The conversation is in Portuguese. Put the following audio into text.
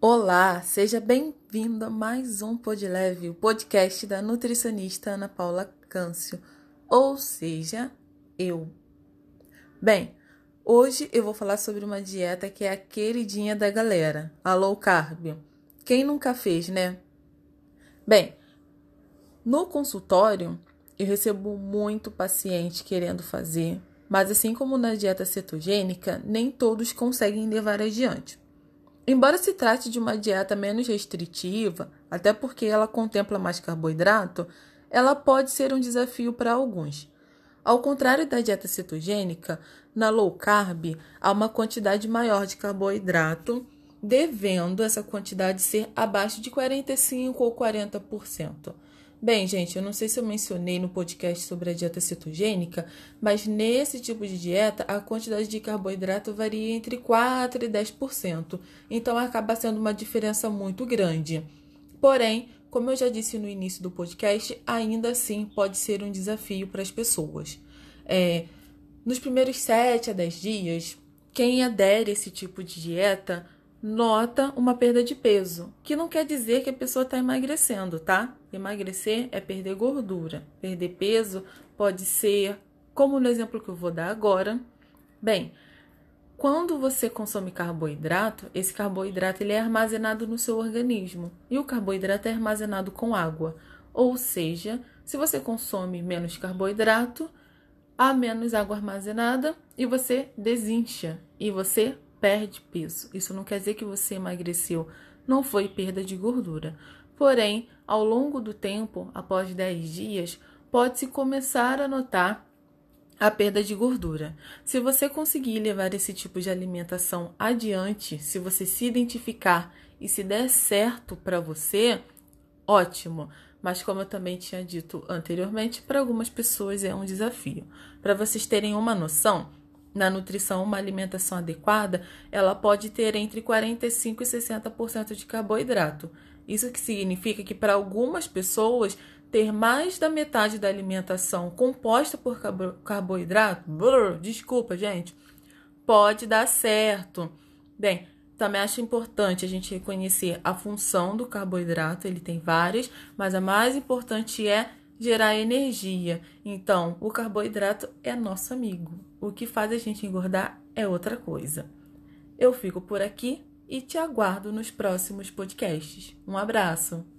Olá, seja bem-vindo a mais um Pod Leve, o podcast da nutricionista Ana Paula Câncio, ou seja, eu. Bem, hoje eu vou falar sobre uma dieta que é a queridinha da galera, a low carb. Quem nunca fez, né? Bem, no consultório eu recebo muito paciente querendo fazer, mas assim como na dieta cetogênica, nem todos conseguem levar adiante. Embora se trate de uma dieta menos restritiva, até porque ela contempla mais carboidrato, ela pode ser um desafio para alguns. Ao contrário da dieta cetogênica, na low carb há uma quantidade maior de carboidrato, devendo essa quantidade ser abaixo de 45 ou 40%. Bem, gente, eu não sei se eu mencionei no podcast sobre a dieta cetogênica, mas nesse tipo de dieta a quantidade de carboidrato varia entre 4 e 10%, então acaba sendo uma diferença muito grande. Porém, como eu já disse no início do podcast, ainda assim pode ser um desafio para as pessoas. É, nos primeiros 7 a 10 dias, quem adere a esse tipo de dieta nota uma perda de peso, que não quer dizer que a pessoa está emagrecendo, tá? Emagrecer é perder gordura. Perder peso pode ser, como no exemplo que eu vou dar agora. Bem, quando você consome carboidrato, esse carboidrato ele é armazenado no seu organismo e o carboidrato é armazenado com água. Ou seja, se você consome menos carboidrato, há menos água armazenada e você desincha e você perde peso. Isso não quer dizer que você emagreceu, não foi perda de gordura. Porém, ao longo do tempo, após 10 dias, pode-se começar a notar a perda de gordura. Se você conseguir levar esse tipo de alimentação adiante, se você se identificar e se der certo para você, ótimo. Mas como eu também tinha dito anteriormente, para algumas pessoas é um desafio. Para vocês terem uma noção, na nutrição, uma alimentação adequada, ela pode ter entre 45 e 60% de carboidrato. Isso que significa que para algumas pessoas ter mais da metade da alimentação composta por carboidrato, brrr, desculpa, gente, pode dar certo. Bem, também acho importante a gente reconhecer a função do carboidrato, ele tem várias, mas a mais importante é gerar energia. Então, o carboidrato é nosso amigo. O que faz a gente engordar é outra coisa. Eu fico por aqui e te aguardo nos próximos podcasts. Um abraço!